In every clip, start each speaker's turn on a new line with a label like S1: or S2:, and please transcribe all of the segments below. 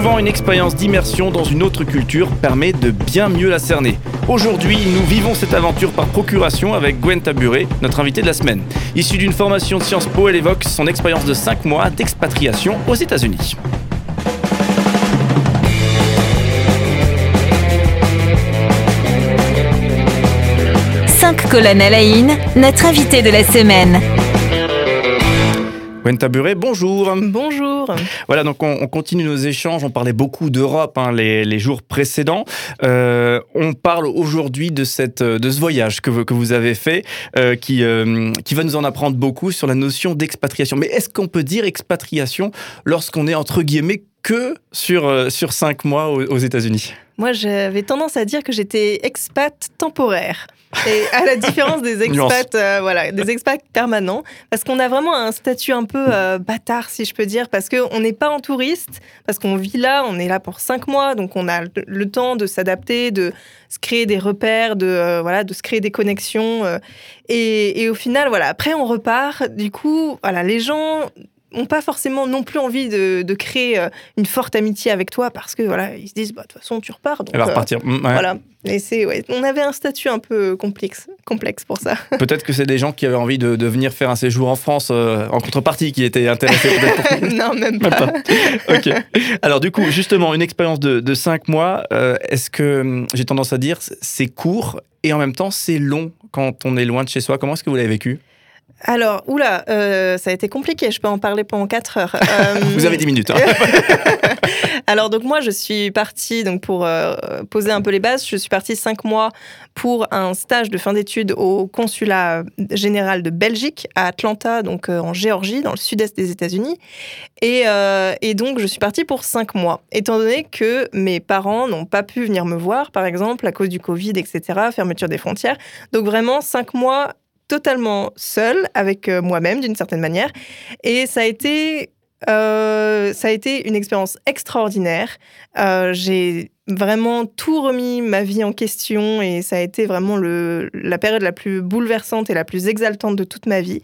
S1: Souvent, une expérience d'immersion dans une autre culture permet de bien mieux la cerner. Aujourd'hui, nous vivons cette aventure par procuration avec Gwen Taburé, notre invitée de la semaine. Issue d'une formation de Sciences Po, elle évoque son expérience de 5 mois d'expatriation aux États-Unis.
S2: colonne à notre invité de la semaine.
S1: Gwen Taburé, bonjour.
S3: Bonjour.
S1: Voilà, donc on, continue nos échanges. On parlait beaucoup d'Europe hein, les, jours précédents. Euh, on parle aujourd'hui de, cette, de ce voyage que, que vous avez fait, euh, qui, euh, qui va nous en apprendre beaucoup sur la notion d'expatriation. Mais est-ce qu'on peut dire expatriation lorsqu'on est entre guillemets que sur, sur cinq mois aux États-Unis
S3: Moi, j'avais tendance à dire que j'étais expat temporaire. Et à la différence des expats, euh, voilà, des expats permanents, parce qu'on a vraiment un statut un peu euh, bâtard, si je peux dire, parce qu'on n'est pas en touriste, parce qu'on vit là, on est là pour cinq mois, donc on a le temps de s'adapter, de se créer des repères, de euh, voilà, de se créer des connexions. et, et, au final, voilà, après on repart. Du coup, voilà, les gens n'ont pas forcément non plus envie de, de, créer euh, une forte amitié avec toi parce que voilà ils se disent bah de toute façon tu repars donc
S1: Elle va repartir.
S3: Euh, mm, voilà. Et c'est ouais, on avait un statut un peu complexe complexe pour ça.
S1: Peut-être que c'est des gens qui avaient envie de, de, venir faire un séjour en France euh, en contrepartie qui étaient intéressés
S3: non même pas,
S1: ok. Alors du coup justement une expérience de, de cinq mois est-ce que hum, j'ai tendance à dire c'est court et en même temps c'est long quand on est loin de chez soi. Comment est-ce que vous l'avez vécu?
S3: Alors, oula, euh, ça a été compliqué, je peux en parler pendant 4 heures.
S1: Vous avez 10 minutes. Hein.
S3: Alors, donc moi, je suis partie, donc pour euh, poser un peu les bases, je suis partie 5 mois pour un stage de fin d'études au consulat général de Belgique à Atlanta, donc euh, en Géorgie, dans le sud-est des États-Unis. Et, et, donc, je suis partie pour 5 mois, étant donné que mes parents n'ont pas pu venir me voir, par exemple, à cause du Covid, etc., fermeture des frontières. Donc, vraiment, 5 mois totalement seule avec euh, moi-même d'une certaine manière. Et ça a été, euh, ça a été une expérience extraordinaire. Euh, j'ai vraiment tout remis ma vie en question et ça a été vraiment le, la période la plus bouleversante et la plus exaltante de toute ma vie.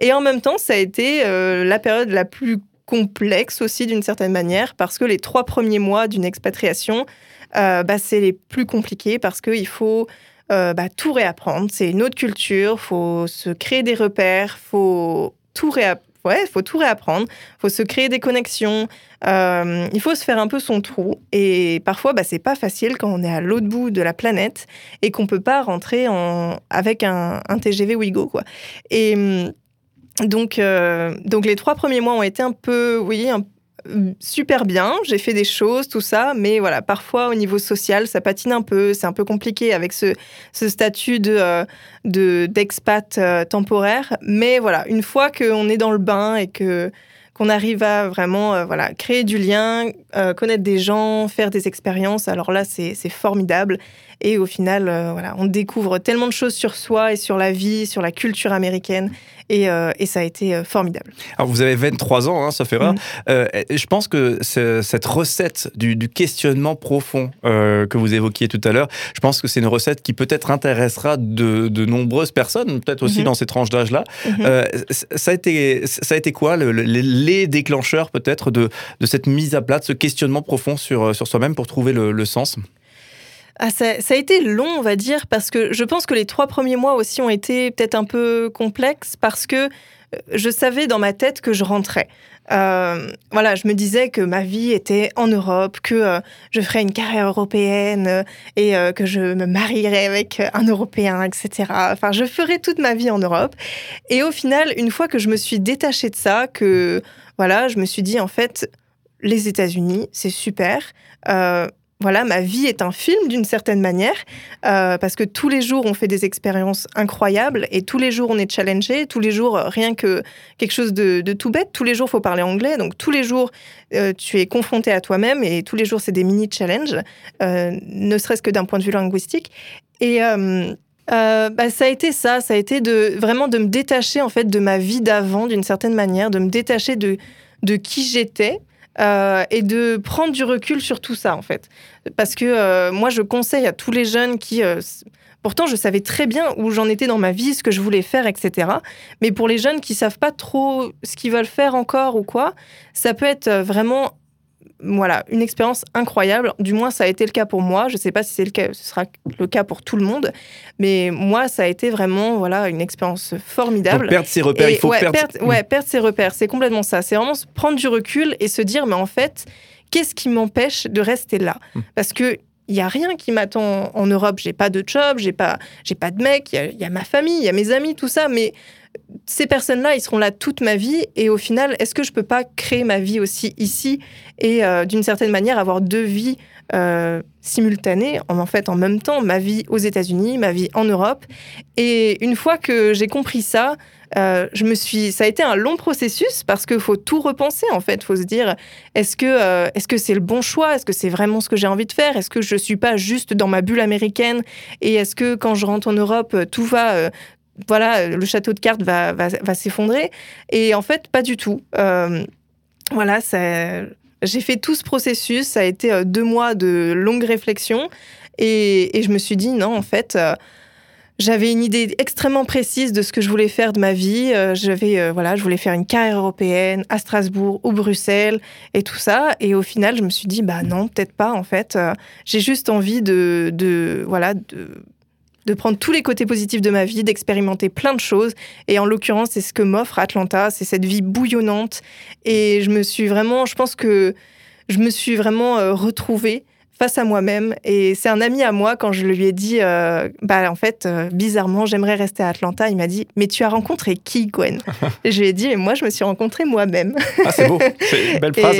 S3: Et en même temps, ça a été la période la plus complexe aussi d'une certaine manière parce que les trois premiers mois d'une expatriation, bah, c'est les plus compliqués parce qu'il faut euh, bah, tout réapprendre. C'est une autre culture, faut se créer des repères, faut tout réapprendre. Ouais, faut tout réapprendre, faut se créer des connexions, euh, il faut se faire un peu son trou. Et parfois, bah, c'est pas facile quand on est à l'autre bout de la planète et qu'on peut pas rentrer en... avec un, TGV Ouigo, quoi. Et hum, donc, euh, donc les trois premiers mois ont été un peu, oui, un, super bien, j'ai fait des choses, tout ça, mais voilà, parfois au niveau social, ça patine un peu, c'est un peu compliqué avec ce, statut de, euh, d'expat euh, temporaire. Mais voilà, une fois qu'on est dans le bain et que qu'on arrive à vraiment euh, voilà, créer du lien, connaître des gens, faire des expériences, alors là, c'est, formidable. Et au final, voilà, on découvre tellement de choses sur soi et sur la vie, sur la culture américaine. Euh, et, ça a été euh, formidable.
S1: Alors vous avez 23 ans, hein, ça fait rare. je pense que cette recette du, questionnement profond euh, que vous évoquiez tout à l'heure, je pense que c'est une recette qui peut-être intéressera de, nombreuses personnes, peut-être aussi mhm. dans ces tranches d'âge-là. Mhm. ça, a été, ça a été quoi les déclencheurs peut-être de, de, cette mise à plat, de ce questionnement profond sur, sur soi-même pour trouver le sens?
S3: Ah, ça, a été long, on va dire, parce que je pense que les trois premiers mois aussi ont été peut-être un peu complexes parce que euh, je savais dans ma tête que je rentrais. Euh, voilà, je me disais que ma vie était en Europe, que euh, je ferais une carrière européenne et que je me marierais avec un Européen, etc. Enfin, je ferais toute ma vie en Europe. Et au final, une fois que je me suis détachée de ça, que voilà, je me suis dit en fait, les États-Unis, c'est super voilà, ma vie est un film d'une certaine manière, euh, parce que tous les jours on fait des expériences incroyables et tous les jours on est challengé, tous les jours euh, rien que quelque chose de, tout bête, tous les jours faut parler anglais, donc tous les jours euh, tu es confronté à toi-même et tous les jours c'est des mini challenges, ne serait-ce que d'un point de vue linguistique. Et bah, ça a été ça, ça a été de vraiment de me détacher en fait de ma vie d'avant d'une certaine manière, de me détacher de de qui j'étais. Euh, et de prendre du recul sur tout ça, en fait. Parce que euh, moi, je conseille à tous les jeunes qui... Euh, pourtant, je savais très bien où j'en étais dans ma vie, ce que je voulais faire, etc. Mais pour les jeunes qui savent pas trop ce qu'ils veulent faire encore ou quoi, ça peut être vraiment voilà, une expérience incroyable. Du moins, ça a été le cas pour moi. Je ne sais pas si c'est le cas, ce sera le cas pour tout le monde, mais moi, ça a été vraiment voilà une expérience formidable.
S1: perdre ses repères, il faut perdre.
S3: ouais, perdre ses repères, c'est complètement ça. C'est vraiment prendre du recul et se dire, mais en fait, qu'est-ce qui m'empêche de rester là? Hmm. Parce que il y a rien qui m'attend en Europe. J'ai pas de job, j'ai pas, j'ai pas de mec. Il y, a ma famille, il y a mes amis, tout ça. Mais ces personnes-là, ils seront là toute ma vie. Et au final, est-ce que je peux pas créer ma vie aussi ici et euh, d'une certaine manière avoir deux vies euh, simultanées, en, fait en même temps, ma vie aux États-Unis, ma vie en Europe. Et une fois que j'ai compris ça, euh, je me suis, ça a été un long processus parce qu'il faut tout repenser en fait. Faut se dire est-ce que est-ce c'est le bon choix? Est-ce que c'est vraiment ce que j'ai envie de faire? Est-ce que je suis pas juste dans ma bulle américaine? Et est-ce que quand je rentre en Europe, tout va voilà, le château de cartes va, s'effondrer. Et en fait, pas du tout. Euh, voilà, j'ai fait tout ce processus. Ça a été euh, deux mois de longue réflexion. Et, je me suis dit, non, en fait, euh, j'avais une idée extrêmement précise de ce que je voulais faire de ma vie. j'avais, voilà, je voulais faire une carrière européenne à Strasbourg ou Bruxelles et tout ça. Et au final, je me suis dit, bah non, peut-être pas, en fait. j'ai juste envie de, de voilà, de de prendre tous les côtés positifs de ma vie, d'expérimenter plein de choses. Et en l'occurrence, c'est ce que m'offre Atlanta, c'est cette vie bouillonnante. Et je me suis vraiment, je pense que je me suis vraiment euh, retrouvée face à moi-même. Et c'est un ami à moi, quand je lui ai dit, euh, bah en fait, euh, bizarrement, j'aimerais rester à Atlanta, il m'a dit, mais tu as rencontré qui, Gwen? Et Je lui ai dit, mais moi, je me suis rencontrée moi-même.
S1: ah, c'est beau, c'est une belle phrase.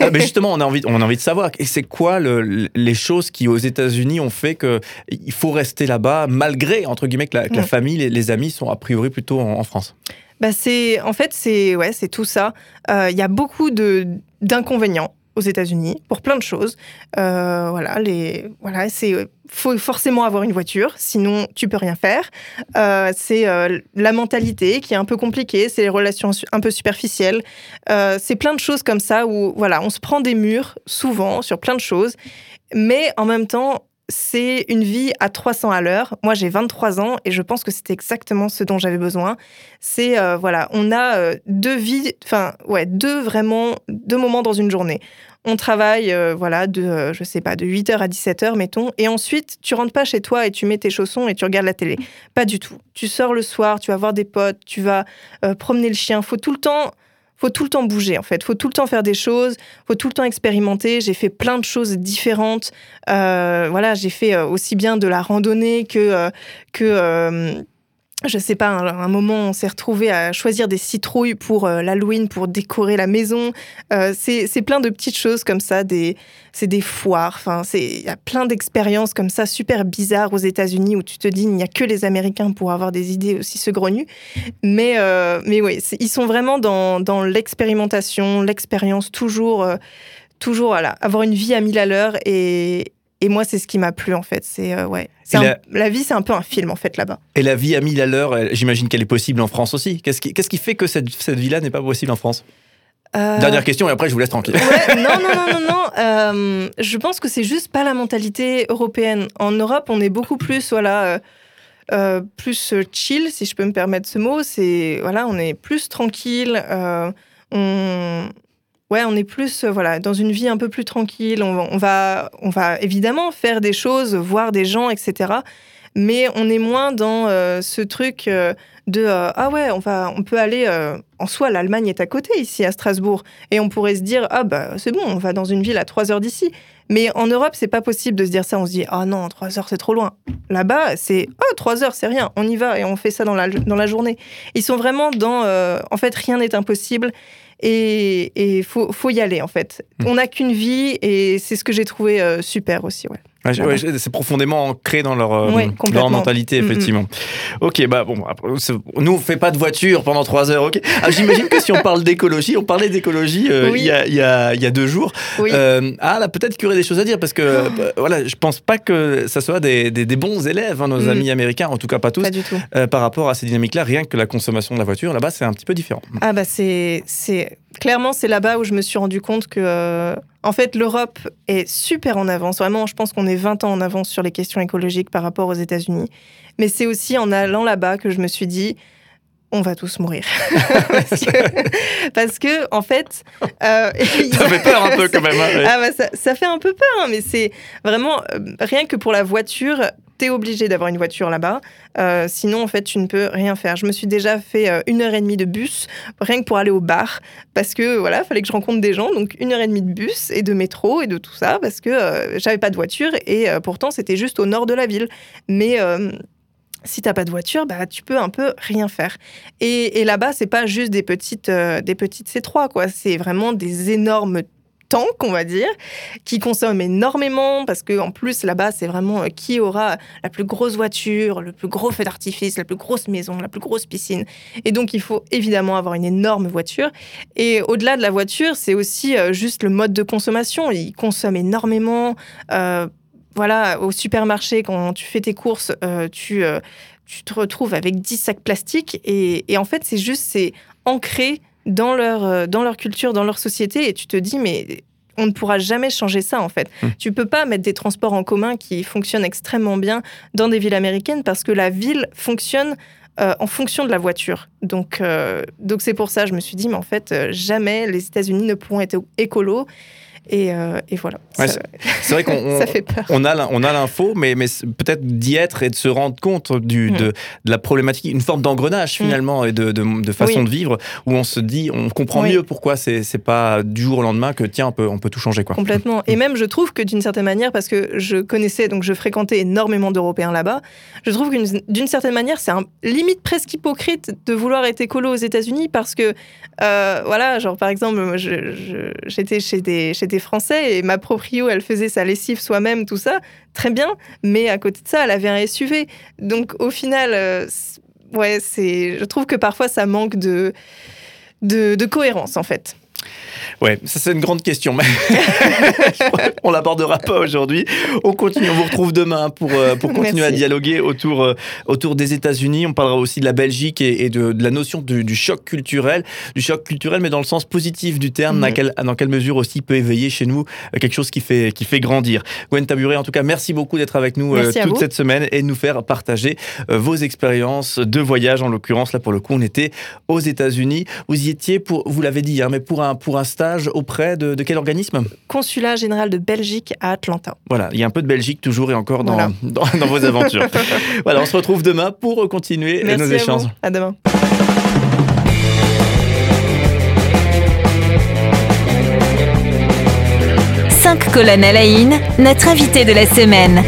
S1: Ah, mais justement, on a envie, on a envie de savoir, et c'est quoi le, les choses qui, aux États-Unis, ont fait qu'il faut rester là-bas, malgré, entre guillemets, que la, famille, les, les, amis sont a priori plutôt en, France?
S3: Bah c'est en fait c'est ouais c'est tout ça. Euh, il y a beaucoup de d'inconvénients aux États-Unis pour plein de choses. Euh, voilà, les, voilà, c'est faut forcément avoir une voiture, sinon tu peux rien faire. Euh, c'est euh, la mentalité qui est un peu compliquée, c'est les relations un peu superficielles. c'est plein de choses comme ça où voilà, on se prend des murs souvent sur plein de choses, mais en même temps, c'est une vie à 300 à l'heure. Moi, j'ai 23 ans et je pense que c'était exactement ce dont j'avais besoin. C'est, voilà, on a deux vies, enfin, ouais, deux vraiment, deux moments dans une journée on travaille, euh, voilà, de, euh, je sais pas, de 8h à 17h, mettons, et ensuite, tu rentres pas chez toi et tu mets tes chaussons et tu regardes la télé. Pas du tout. Tu sors le soir, tu vas voir des potes, tu vas euh, promener le chien. Faut tout le temps faut tout le temps bouger en fait, faut tout le temps faire des choses, faut tout le temps expérimenter. J'ai fait plein de choses différentes. voilà, j'ai fait aussi bien de la randonnée que que je sais pas, un, moment, on s'est retrouvé à choisir des citrouilles pour euh, l'Halloween, pour décorer la maison. Euh, c'est plein de petites choses comme ça, des, c'est des foires. Enfin, il y a plein d'expériences comme ça, super bizarres aux États-Unis où tu te dis, il n'y a que les Américains pour avoir des idées aussi saugrenues. Mais, euh, mais oui, ils sont vraiment dans, dans l'expérimentation, l'expérience, toujours, toujours voilà, avoir une vie à mille à l'heure et, et moi, c'est ce qui m'a plu en fait. C'est euh, ouais. la... vie, c'est un peu un film en fait là-bas.
S1: Et la vie à 1000 à l'heure, j'imagine qu'elle est possible en France aussi. Qu'est-ce qui, fait que cette, cette vie-là n'est pas possible en France? Euh, Dernière question et après je vous laisse tranquille.
S3: non, non, non, non, non. Euh, je pense que c'est juste pas la mentalité européenne. En Europe, on est beaucoup plus, voilà, plus chill, si je peux me permettre ce mot. C'est voilà, on est plus tranquille. on, Ouais, on est plus euh, voilà dans une vie un peu plus tranquille. On, va, on va évidemment faire des choses, voir des gens, etc. Mais on est moins dans euh, ce truc euh, de ah ouais, on va, on peut aller en soi. L'Allemagne est à côté ici à Strasbourg et on pourrait se dire ah bah c'est bon, on va dans une ville à trois heures d'ici. Mais en Europe, c'est pas possible de se dire ça. On se dit ah non, trois heures c'est trop loin. Là-bas, c'est oh trois heures c'est rien. On y va et on fait ça dans la dans la journée. Ils sont vraiment dans en fait rien n'est impossible et il faut, faut, y aller en fait. Hmm. On n'a qu'une vie et c'est ce que j'ai trouvé euh, super aussi. Ouais
S1: c'est profondément ancré dans leur, euh, leur mentalité, effectivement. Ok, bah bon, nous on fait pas de voiture pendant trois heures, ok. Ah, J'imagine que si on parle d'écologie, on parlait d'écologie euh, il, y a, y a, y a deux jours. Euh, ah là, peut-être qu'il y aurait des choses à dire parce que oh. bah, voilà, je pense pas que ça soit des, des, bons élèves, hein, nos mm. amis américains, en tout cas pas tous,
S3: du tout.
S1: par rapport à ces dynamiques-là. Rien que la consommation de la voiture, là-bas, c'est un petit peu différent.
S3: Ah bah c'est clairement c'est là-bas où je me suis rendu compte que en fait, l'Europe est super en avance. Vraiment, je pense qu'on est 20 ans en avance sur les questions écologiques par rapport aux États-Unis. Mais c'est aussi en allant là-bas que je me suis dit, on va tous mourir. parce, que, en fait.
S1: Euh, ça fait peur un peu quand même. Hein,
S3: ah bah, ça, fait un peu peur, hein, mais c'est vraiment. Euh, rien que pour la voiture, t'es obligé d'avoir une voiture là-bas. Euh, sinon, en fait, tu ne peux rien faire. Je me suis déjà fait une heure et demie de bus, rien que pour aller au bar, parce que voilà, fallait que je rencontre des gens. Donc, une heure et demie de bus et de métro et de tout ça, parce que j'avais pas de voiture et pourtant, c'était juste au nord de la ville. Mais si t'as pas de voiture, bah tu peux un peu rien faire. Et, là-bas, c'est pas juste des petites, euh, des petites C3, quoi. C'est vraiment des énormes tanks, on va dire, qui consomment énormément parce que en plus là-bas, c'est vraiment euh, qui aura la plus grosse voiture, le plus gros feu d'artifice, la plus grosse maison, la plus grosse piscine. Et donc, il faut évidemment avoir une énorme voiture. Et au-delà de la voiture, c'est aussi euh, juste le mode de consommation. Ils consomment énormément voilà, au supermarché, quand tu fais tes courses, euh, tu, euh, tu te retrouves avec 10 sacs plastiques. Et, en fait, c'est juste, c'est ancré dans leur, euh, dans leur culture, dans leur société. Et tu te dis, mais on ne pourra jamais changer ça en fait. Mmh. Tu peux pas mettre des transports en commun qui fonctionnent extrêmement bien dans des villes américaines parce que la ville fonctionne en fonction de la voiture. Donc donc c'est pour ça je me suis dit mais en fait jamais les États-Unis ne pourront être écolos euh, et, voilà.
S1: c'est vrai qu'on on a, on a l'info, mais, mais peut-être d'y être et de se rendre compte du, mm. de, la problématique, une forme d'engrenage mm. finalement et de, de, façon de vivre où on se dit, on comprend mieux pourquoi c'est, pas du jour au lendemain que tiens, on peut, on peut tout changer. Quoi.
S3: Complètement. Et même, je trouve que d'une certaine manière, parce que je connaissais, donc je fréquentais énormément d'Européens là-bas, je trouve que d'une certaine manière, c'est un limite presque hypocrite de vouloir être écolo aux États-Unis parce que, euh, voilà, genre par exemple, j'étais chez des, chez français et ma proprio, elle faisait sa lessive soi-même, tout ça, très bien. Mais à côté de ça, elle avait un SUV. Donc au final, euh, ouais, c'est, je trouve que parfois ça manque de, de cohérence en fait.
S1: Ouais, ça c'est une grande question. Mais on l'abordera pas aujourd'hui. On continue, on vous retrouve demain pour, euh, pour continuer à dialoguer autour, euh, autour des États-Unis. On parlera aussi de la Belgique et, de, la notion du, choc culturel. Du choc culturel, mais dans le sens positif du terme. Dans, quelle, dans, quelle, mesure aussi peut éveiller chez nous euh, quelque chose qui fait, qui fait grandir. Gwen Taburé, en tout cas, merci beaucoup d'être avec nous toute cette semaine et de nous faire partager vos expériences de voyage. En l'occurrence, là pour le coup, on était aux États-Unis. Vous y étiez pour, vous l'avez dit, hein, mais pour un, pour un stage auprès de, quel organisme
S3: Consulat général de Belgique à Atlanta.
S1: Voilà, il y a un peu de Belgique toujours et encore dans, dans, vos aventures. voilà, on se retrouve demain pour continuer nos échanges.
S3: À, à demain.
S2: Cinq colonnes à la notre invité de la semaine.